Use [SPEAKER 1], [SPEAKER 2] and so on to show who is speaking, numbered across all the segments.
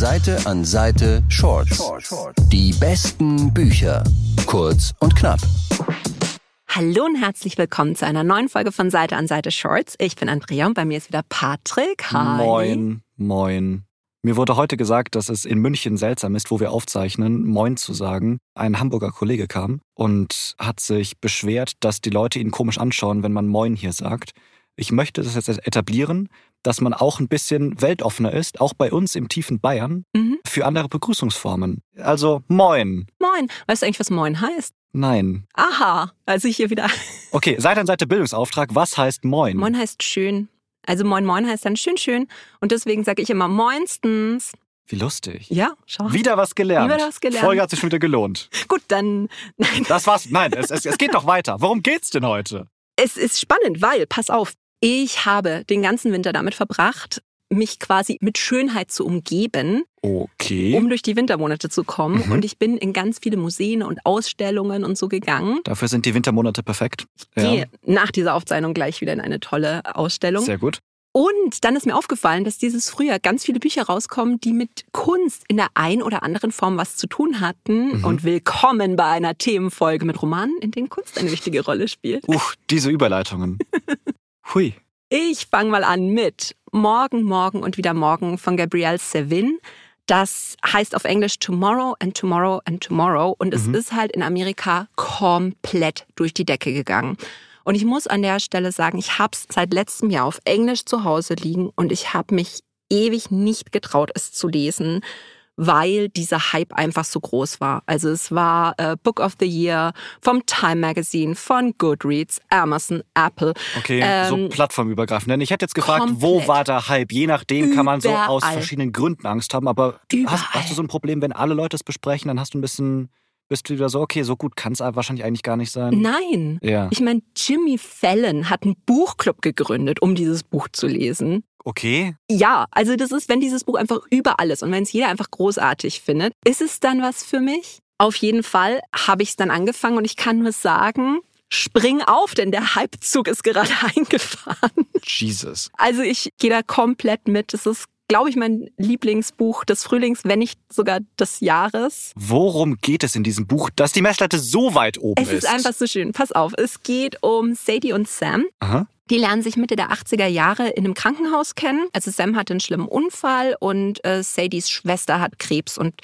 [SPEAKER 1] Seite an Seite Shorts. Die besten Bücher. Kurz und knapp.
[SPEAKER 2] Hallo und herzlich willkommen zu einer neuen Folge von Seite an Seite Shorts. Ich bin Andrea und bei mir ist wieder Patrick. Hi.
[SPEAKER 3] Moin, moin. Mir wurde heute gesagt, dass es in München seltsam ist, wo wir aufzeichnen, Moin zu sagen. Ein Hamburger Kollege kam und hat sich beschwert, dass die Leute ihn komisch anschauen, wenn man Moin hier sagt. Ich möchte das jetzt etablieren, dass man auch ein bisschen weltoffener ist, auch bei uns im tiefen Bayern,
[SPEAKER 2] Mhm.
[SPEAKER 3] für andere Begrüßungsformen. Also Moin.
[SPEAKER 2] Moin. Weißt du eigentlich, was Moin heißt?
[SPEAKER 3] Nein.
[SPEAKER 2] Aha. Also ich hier wieder.
[SPEAKER 3] Okay, Seite an Seite Bildungsauftrag. Was heißt Moin?
[SPEAKER 2] Moin heißt schön. Also Moin Moin heißt dann schön schön. Und deswegen sage ich immer Moinstens.
[SPEAKER 3] Wie lustig.
[SPEAKER 2] Ja, schau.
[SPEAKER 3] Wieder was gelernt.
[SPEAKER 2] Wieder was gelernt.
[SPEAKER 3] Folge hat sich schon wieder gelohnt.
[SPEAKER 2] Gut, dann. Nein.
[SPEAKER 3] Das war's. Nein, es, es, es geht noch weiter. Worum geht's denn heute?
[SPEAKER 2] Es ist spannend, weil, pass auf, ich habe den ganzen Winter damit verbracht, mich quasi mit Schönheit zu umgeben,
[SPEAKER 3] Okay.
[SPEAKER 2] um durch die Wintermonate zu kommen.
[SPEAKER 3] Mhm.
[SPEAKER 2] Und ich bin in ganz viele Museen und Ausstellungen und so gegangen.
[SPEAKER 3] Dafür sind die Wintermonate perfekt.
[SPEAKER 2] Gehe nach dieser Aufzeichnung gleich wieder in eine tolle Ausstellung.
[SPEAKER 3] Sehr gut.
[SPEAKER 2] Und dann ist mir aufgefallen, dass dieses Frühjahr ganz viele Bücher rauskommen, die mit Kunst in der ein oder anderen Form was zu tun hatten.
[SPEAKER 3] Mhm.
[SPEAKER 2] Und willkommen bei einer Themenfolge mit Romanen, in denen Kunst eine wichtige Rolle spielt.
[SPEAKER 3] Uff, diese Überleitungen. Hui.
[SPEAKER 2] Ich fange mal an mit Morgen, Morgen und wieder Morgen von Gabrielle Sevin. Das heißt auf Englisch Tomorrow and Tomorrow and Tomorrow. Und es
[SPEAKER 3] Mhm.
[SPEAKER 2] ist halt in Amerika komplett durch die Decke gegangen. Und ich muss an der Stelle sagen, ich habe es seit letztem Jahr auf Englisch zu Hause liegen und ich habe mich ewig nicht getraut, es zu lesen, weil dieser Hype einfach so groß war. Also es war äh, Book of the Year vom Time Magazine, von Goodreads, Amazon, Apple.
[SPEAKER 3] Okay, so
[SPEAKER 2] Ähm,
[SPEAKER 3] plattformübergreifend. Denn ich hätte jetzt gefragt, wo war der Hype? Je nachdem kann man so aus verschiedenen Gründen Angst haben. Aber hast, hast du so ein Problem, wenn alle Leute es besprechen, dann hast du ein bisschen, bist du wieder so, okay, so gut kann es wahrscheinlich eigentlich gar nicht sein.
[SPEAKER 2] Nein.
[SPEAKER 3] Ja.
[SPEAKER 2] Ich meine, Jimmy Fallon hat einen Buchclub gegründet, um dieses Buch zu lesen.
[SPEAKER 3] Okay.
[SPEAKER 2] Ja, also das ist, wenn dieses Buch einfach überall ist und wenn es jeder einfach großartig findet, ist es dann was für mich? Auf jeden Fall habe ich es dann angefangen und ich kann nur sagen, spring auf, denn der Hypezug ist gerade eingefahren.
[SPEAKER 3] Jesus.
[SPEAKER 2] Also ich gehe da komplett mit. Es ist, glaube ich, mein Lieblingsbuch des Frühlings, wenn nicht sogar des Jahres.
[SPEAKER 3] Worum geht es in diesem Buch, dass die Messlatte so weit oben
[SPEAKER 2] Es
[SPEAKER 3] ist?
[SPEAKER 2] ist einfach so schön. Pass auf, es geht um Sadie und Sam.
[SPEAKER 3] Aha.
[SPEAKER 2] Die lernen sich Mitte der 80er Jahre in einem Krankenhaus kennen. Also Sam hatte einen schlimmen Unfall und äh, Sadies Schwester hat Krebs und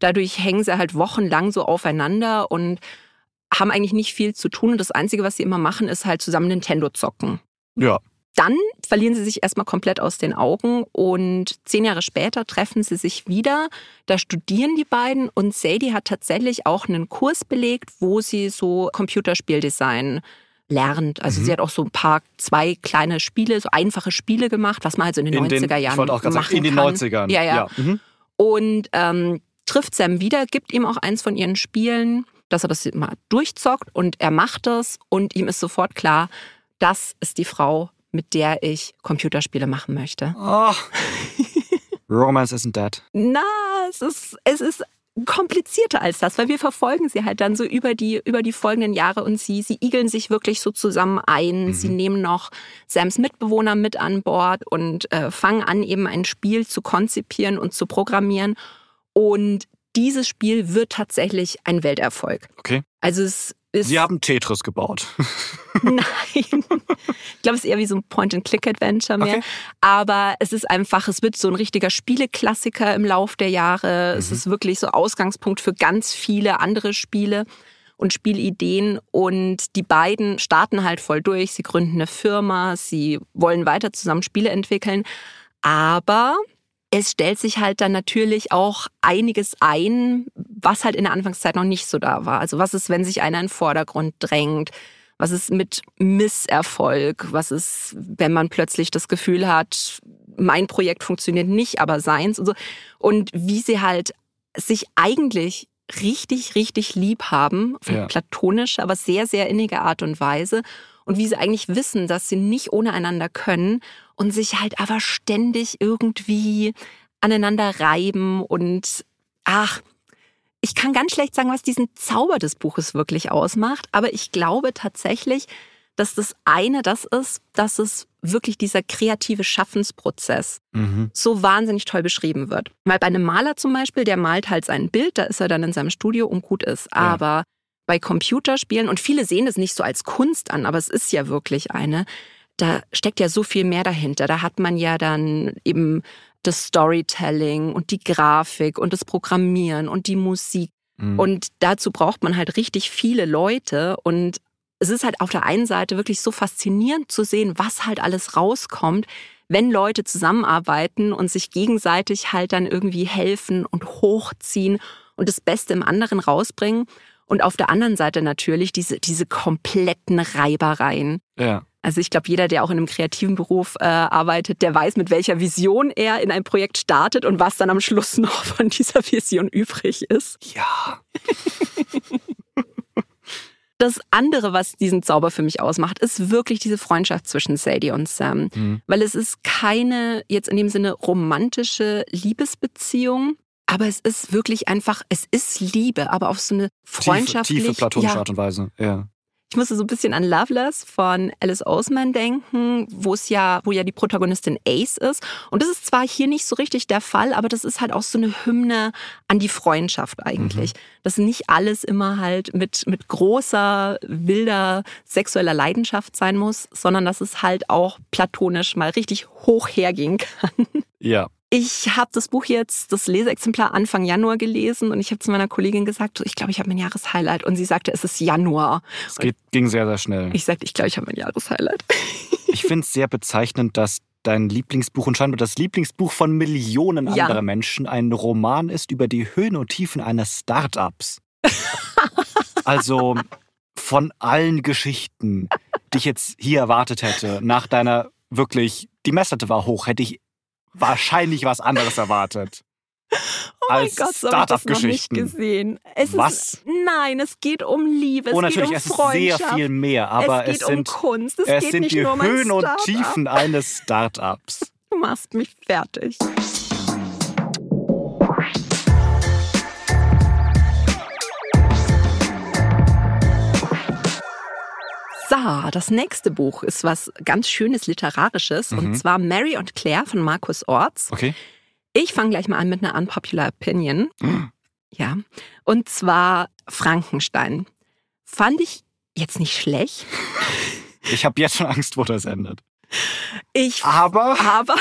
[SPEAKER 2] dadurch hängen sie halt wochenlang so aufeinander und haben eigentlich nicht viel zu tun. Und das Einzige, was sie immer machen, ist halt zusammen Nintendo zocken.
[SPEAKER 3] Ja.
[SPEAKER 2] Dann verlieren sie sich erstmal komplett aus den Augen und zehn Jahre später treffen sie sich wieder. Da studieren die beiden und Sadie hat tatsächlich auch einen Kurs belegt, wo sie so Computerspieldesign lernt. Also
[SPEAKER 3] Mhm.
[SPEAKER 2] sie hat auch so ein paar, zwei kleine Spiele, so einfache Spiele gemacht, was man halt so in den
[SPEAKER 3] In
[SPEAKER 2] 90er
[SPEAKER 3] den,
[SPEAKER 2] Jahren
[SPEAKER 3] ich wollte auch
[SPEAKER 2] machen
[SPEAKER 3] sagen, in den
[SPEAKER 2] kann.
[SPEAKER 3] 90ern.
[SPEAKER 2] Ja, ja.
[SPEAKER 3] Mhm.
[SPEAKER 2] Und ähm, trifft Sam wieder, gibt ihm auch eins von ihren Spielen, dass er das mal durchzockt und er macht das und ihm ist sofort klar, das ist die Frau, mit der ich Computerspiele machen möchte.
[SPEAKER 3] Oh. Romance isn't dead.
[SPEAKER 2] Na, es ist, es ist komplizierter als das, weil wir verfolgen sie halt dann so über die, über die folgenden Jahre und sie, sie igeln sich wirklich so zusammen ein.
[SPEAKER 3] Mhm.
[SPEAKER 2] Sie nehmen noch Sams Mitbewohner mit an Bord und äh, fangen an, eben ein Spiel zu konzipieren und zu programmieren. Und dieses Spiel wird tatsächlich ein Welterfolg.
[SPEAKER 3] Okay.
[SPEAKER 2] Also es ist.
[SPEAKER 3] Sie haben Tetris gebaut.
[SPEAKER 2] Nein. Ich glaube, es ist eher wie so ein Point-and-Click-Adventure mehr.
[SPEAKER 3] Okay.
[SPEAKER 2] Aber es ist einfach, es wird so ein richtiger Spieleklassiker im Lauf der Jahre. Es
[SPEAKER 3] Mhm.
[SPEAKER 2] ist wirklich so Ausgangspunkt für ganz viele andere Spiele und Spielideen. Und die beiden starten halt voll durch. Sie gründen eine Firma, sie wollen weiter zusammen Spiele entwickeln. Aber es stellt sich halt dann natürlich auch einiges ein, was halt in der Anfangszeit noch nicht so da war. Also was ist, wenn sich einer in den Vordergrund drängt? Was ist mit Misserfolg? Was ist, wenn man plötzlich das Gefühl hat, mein Projekt funktioniert nicht, aber seins und so. Und wie sie halt sich eigentlich richtig, richtig lieb haben,
[SPEAKER 3] Ja.
[SPEAKER 2] platonische, aber sehr, sehr innige Art und Weise. Und wie sie eigentlich wissen, dass sie nicht ohne einander können und sich halt aber ständig irgendwie aneinander reiben und ach, ich kann ganz schlecht sagen, was diesen Zauber des Buches wirklich ausmacht, aber ich glaube tatsächlich, dass das eine das ist, dass es wirklich dieser kreative Schaffensprozess
[SPEAKER 3] Mhm.
[SPEAKER 2] so wahnsinnig toll beschrieben wird. Weil bei einem Maler zum Beispiel, der malt halt sein Bild, da ist er dann in seinem Studio und gut ist. Aber bei Computerspielen, und viele sehen es nicht so als Kunst an, aber es ist ja wirklich eine, da steckt ja so viel mehr dahinter. Da hat man ja dann eben das Storytelling und die Grafik und das Programmieren und die Musik.
[SPEAKER 3] Mhm.
[SPEAKER 2] Und dazu braucht man halt richtig viele Leute. Und es ist halt auf der einen Seite wirklich so faszinierend zu sehen, was halt alles rauskommt, wenn Leute zusammenarbeiten und sich gegenseitig halt dann irgendwie helfen und hochziehen und das Beste im anderen rausbringen. Und auf der anderen Seite natürlich diese, diese kompletten Reibereien.
[SPEAKER 3] ja.
[SPEAKER 2] Also ich glaube, jeder, der auch in einem kreativen Beruf äh, arbeitet, der weiß, mit welcher Vision er in ein Projekt startet und was dann am Schluss noch von dieser Vision übrig ist.
[SPEAKER 3] Ja.
[SPEAKER 2] Das andere, was diesen Zauber für mich ausmacht, ist wirklich diese Freundschaft zwischen Sadie und Sam.
[SPEAKER 3] Mhm.
[SPEAKER 2] Weil es ist keine jetzt in dem Sinne romantische Liebesbeziehung, aber es ist wirklich einfach, es ist Liebe, aber auf so eine freundschaftliche...
[SPEAKER 3] Tiefe, tiefe platonische
[SPEAKER 2] ja,
[SPEAKER 3] Art und Weise. Ja.
[SPEAKER 2] ich musste so ein bisschen an Loveless von Alice Oseman denken, wo es ja, wo ja die Protagonistin Ace ist. Und das ist zwar hier nicht so richtig der Fall, aber das ist halt auch so eine Hymne an die Freundschaft eigentlich. Dass nicht alles immer halt mit, mit großer, wilder sexueller Leidenschaft sein muss, sondern dass es halt auch platonisch mal richtig hoch hergehen kann.
[SPEAKER 3] Ja.
[SPEAKER 2] Ich habe das Buch jetzt, das Leseexemplar Anfang Januar gelesen und ich habe zu meiner Kollegin gesagt, ich glaube, ich habe mein Jahreshighlight. Und sie sagte, es ist Januar.
[SPEAKER 3] Es geht, ging sehr, sehr schnell.
[SPEAKER 2] Ich sagte, ich glaube, ich habe mein Jahreshighlight.
[SPEAKER 3] Ich finde es sehr bezeichnend, dass dein Lieblingsbuch und scheinbar das Lieblingsbuch von Millionen
[SPEAKER 2] Ja.
[SPEAKER 3] anderer Menschen ein Roman ist über die Höhen und Tiefen eines Startups. also von allen Geschichten, die ich jetzt hier erwartet hätte, nach deiner wirklich, die Messlatte war hoch, hätte ich wahrscheinlich was anderes erwartet.
[SPEAKER 2] Oh
[SPEAKER 3] als
[SPEAKER 2] mein Gott, so habe ich das noch nicht gesehen. Es
[SPEAKER 3] Was?
[SPEAKER 2] Ist, nein, es geht um Liebe, es
[SPEAKER 3] Oh,
[SPEAKER 2] geht
[SPEAKER 3] natürlich,
[SPEAKER 2] um
[SPEAKER 3] es ist sehr
[SPEAKER 2] Freundschaft.
[SPEAKER 3] viel mehr, aber
[SPEAKER 2] es
[SPEAKER 3] es,
[SPEAKER 2] geht um
[SPEAKER 3] sind,
[SPEAKER 2] Kunst, es,
[SPEAKER 3] es
[SPEAKER 2] geht
[SPEAKER 3] sind
[SPEAKER 2] nicht
[SPEAKER 3] die
[SPEAKER 2] nur um
[SPEAKER 3] Höhen und. Tiefen eines Startups.
[SPEAKER 2] Du machst mich fertig. So, das nächste Buch ist was ganz Schönes Literarisches und
[SPEAKER 3] Mhm.
[SPEAKER 2] zwar Mary und Claire von Markus Orts.
[SPEAKER 3] Okay.
[SPEAKER 2] Ich fange gleich mal an mit einer unpopular Opinion. Ja. Und zwar Frankenstein. Fand ich jetzt nicht schlecht.
[SPEAKER 3] Ich habe jetzt schon Angst, wo das endet.
[SPEAKER 2] Ich
[SPEAKER 3] Aber
[SPEAKER 2] aber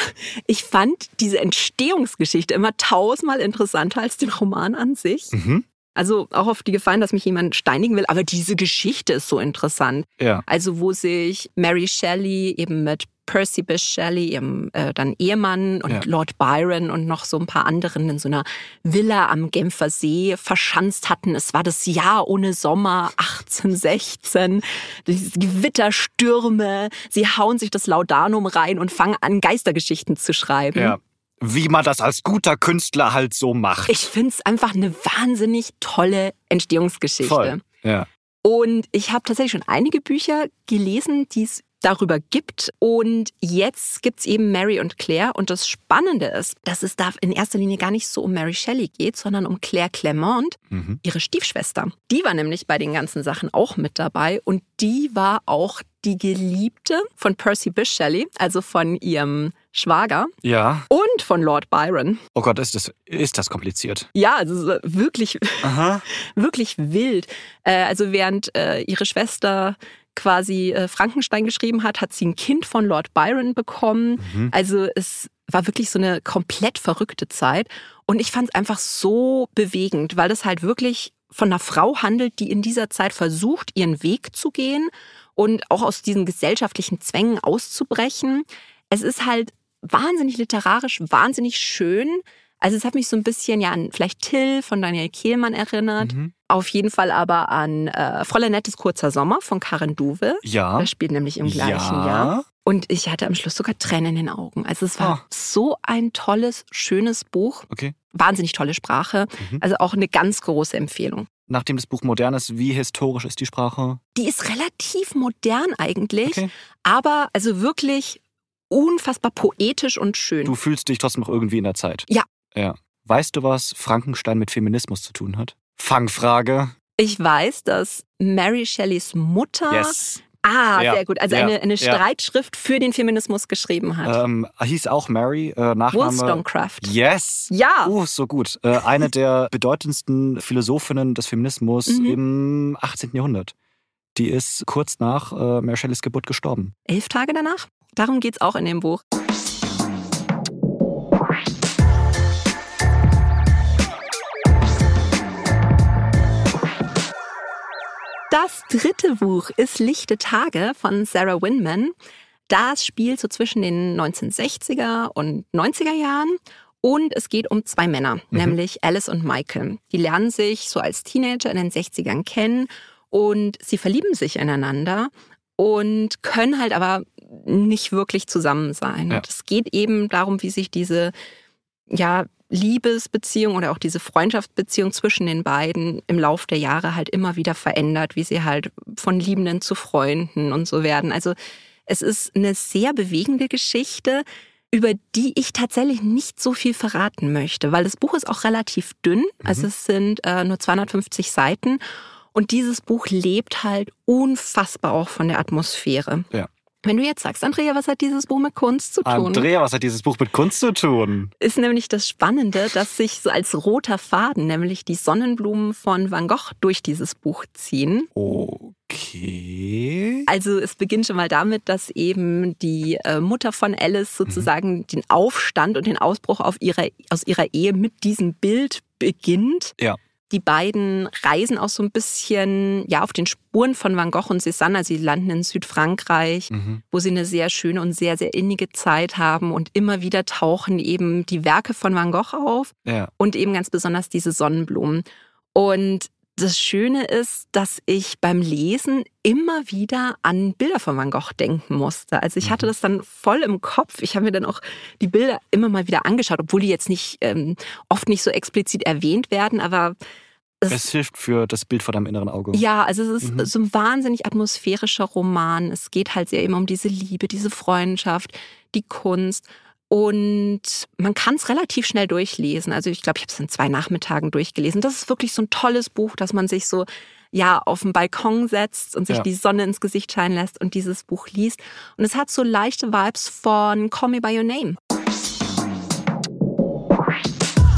[SPEAKER 2] ich fand diese Entstehungsgeschichte immer tausendmal interessanter als den Roman an sich.
[SPEAKER 3] mhm.
[SPEAKER 2] Also auch auf die Gefallen, dass mich jemand steinigen will, aber diese Geschichte ist so interessant.
[SPEAKER 3] ja,
[SPEAKER 2] Also wo sich Mary Shelley eben mit Percy Bysshe Shelley, ihrem äh, dann Ehemann und
[SPEAKER 3] Ja.
[SPEAKER 2] Lord Byron und noch so ein paar anderen in so einer Villa am Genfer See verschanzt hatten. Es war das Jahr ohne Sommer 1816. Diese Gewitterstürme. Sie hauen sich das Laudanum rein und fangen an, Geistergeschichten zu schreiben.
[SPEAKER 3] ja. Wie man das als guter Künstler halt so macht.
[SPEAKER 2] Ich finde es einfach eine wahnsinnig tolle Entstehungsgeschichte.
[SPEAKER 3] Voll. Ja.
[SPEAKER 2] Und ich habe tatsächlich schon einige Bücher gelesen, die es darüber gibt. Und jetzt gibt's eben Mary und Claire. Und das Spannende ist, dass es da in erster Linie gar nicht so um Mary Shelley geht, sondern um Claire Clement,
[SPEAKER 3] Mhm.
[SPEAKER 2] ihre Stiefschwester. Die war nämlich bei den ganzen Sachen auch mit dabei. Und die war auch die Geliebte von Percy Bysshe Shelley, also von ihrem Schwager
[SPEAKER 3] Ja.
[SPEAKER 2] und von Lord Byron.
[SPEAKER 3] Oh Gott, ist das, ist das kompliziert.
[SPEAKER 2] Ja, also so wirklich
[SPEAKER 3] Aha.
[SPEAKER 2] wirklich wild. Äh, also während äh, ihre Schwester quasi äh, Frankenstein geschrieben hat, hat sie ein Kind von Lord Byron bekommen.
[SPEAKER 3] Mhm.
[SPEAKER 2] Also es war wirklich so eine komplett verrückte Zeit. Und ich fand es einfach so bewegend, weil das halt wirklich von einer Frau handelt, die in dieser Zeit versucht, ihren Weg zu gehen und auch aus diesen gesellschaftlichen Zwängen auszubrechen. Es ist halt wahnsinnig literarisch, wahnsinnig schön. Also es hat mich so ein bisschen ja an vielleicht Till von Daniel Kehlmann erinnert.
[SPEAKER 3] Mhm.
[SPEAKER 2] Auf jeden Fall aber an äh, Fräulein Nettes kurzer Sommer von Karen Duwe.
[SPEAKER 3] Ja.
[SPEAKER 2] Das spielt nämlich im gleichen
[SPEAKER 3] ja.
[SPEAKER 2] Jahr. Und ich hatte am Schluss sogar Tränen in den Augen. Also es war
[SPEAKER 3] Ah.
[SPEAKER 2] so ein tolles, schönes Buch.
[SPEAKER 3] Okay.
[SPEAKER 2] Wahnsinnig tolle Sprache.
[SPEAKER 3] Mhm.
[SPEAKER 2] Also auch eine ganz große Empfehlung.
[SPEAKER 3] Nachdem das Buch modern ist, wie historisch ist die Sprache?
[SPEAKER 2] Die ist relativ modern eigentlich,
[SPEAKER 3] Okay.
[SPEAKER 2] aber also wirklich unfassbar poetisch und schön.
[SPEAKER 3] Du fühlst dich trotzdem noch irgendwie in der Zeit.
[SPEAKER 2] Ja.
[SPEAKER 3] Ja. Weißt du, was Frankenstein mit Feminismus zu tun hat? Fangfrage.
[SPEAKER 2] Ich weiß, dass Mary Shelleys Mutter
[SPEAKER 3] Yes.
[SPEAKER 2] Ah,
[SPEAKER 3] Ja,
[SPEAKER 2] sehr gut. Also
[SPEAKER 3] ja,
[SPEAKER 2] eine, eine
[SPEAKER 3] ja.
[SPEAKER 2] Streitschrift für den Feminismus geschrieben hat.
[SPEAKER 3] Ähm, hieß auch Mary, äh, Nachname.
[SPEAKER 2] Wollstonecraft.
[SPEAKER 3] Yes!
[SPEAKER 2] Ja.
[SPEAKER 3] Uh, so gut. Äh, eine der bedeutendsten Philosophinnen des Feminismus
[SPEAKER 2] Mhm.
[SPEAKER 3] im 18. Jahrhundert. Die ist kurz nach äh, Mary Shelleys Geburt gestorben.
[SPEAKER 2] Elf Tage danach? Darum geht's auch in dem Buch. Das dritte Buch ist Lichte Tage von Sarah Winman. Das spielt so zwischen den 1960er und 90er Jahren. Und es geht um zwei Männer, nämlich Alice und Michael. Die lernen sich so als Teenager in den 60ern kennen und sie verlieben sich ineinander und können halt aber nicht wirklich zusammen sein.
[SPEAKER 3] Ja.
[SPEAKER 2] Und es geht eben darum, wie sich diese ja, Liebesbeziehung oder auch diese Freundschaftsbeziehung zwischen den beiden im Lauf der Jahre halt immer wieder verändert, wie sie halt von Liebenden zu Freunden und so werden. Also es ist eine sehr bewegende Geschichte, über die ich tatsächlich nicht so viel verraten möchte, weil das Buch ist auch relativ dünn. Also es sind äh, nur 250 Seiten. Und dieses Buch lebt halt unfassbar auch von der Atmosphäre.
[SPEAKER 3] Ja.
[SPEAKER 2] Wenn du jetzt sagst, Andrea, was hat dieses Buch mit Kunst zu tun?
[SPEAKER 3] Andrea, was hat dieses Buch mit Kunst zu tun?
[SPEAKER 2] ist nämlich das Spannende, dass sich so als roter Faden nämlich die Sonnenblumen von Van Gogh durch dieses Buch ziehen.
[SPEAKER 3] Okay.
[SPEAKER 2] Also es beginnt schon mal damit, dass eben die äh, Mutter von Alice sozusagen den Aufstand und den Ausbruch auf ihrer, aus ihrer Ehe mit diesem Bild beginnt.
[SPEAKER 3] Ja.
[SPEAKER 2] Die beiden reisen auch so ein bisschen ja auf den Spuren von Van Gogh und Cézanne. Also sie landen in Südfrankreich,
[SPEAKER 3] Mhm.
[SPEAKER 2] wo sie eine sehr schöne und sehr, sehr innige Zeit haben. Und immer wieder tauchen eben die Werke von Van Gogh auf
[SPEAKER 3] Ja.
[SPEAKER 2] und eben ganz besonders diese Sonnenblumen. Und das Schöne ist, dass ich beim Lesen immer wieder an Bilder von Van Gogh denken musste. Also ich hatte das dann voll im Kopf. Ich habe mir dann auch die Bilder immer mal wieder angeschaut, obwohl die jetzt nicht ähm, oft nicht so explizit erwähnt werden, aber
[SPEAKER 3] Es hilft für das Bild vor deinem inneren Auge.
[SPEAKER 2] ja, also es ist
[SPEAKER 3] Mhm.
[SPEAKER 2] so ein wahnsinnig atmosphärischer Roman. Es geht halt sehr immer um diese Liebe, diese Freundschaft, die Kunst. Und man kann es relativ schnell durchlesen. Also ich glaube, ich habe es in zwei Nachmittagen durchgelesen. Das ist wirklich so ein tolles Buch, dass man sich so ja auf den Balkon setzt und sich
[SPEAKER 3] Ja.
[SPEAKER 2] die Sonne ins Gesicht scheinen lässt und dieses Buch liest. Und es hat so leichte Vibes von Call Me by Your Name.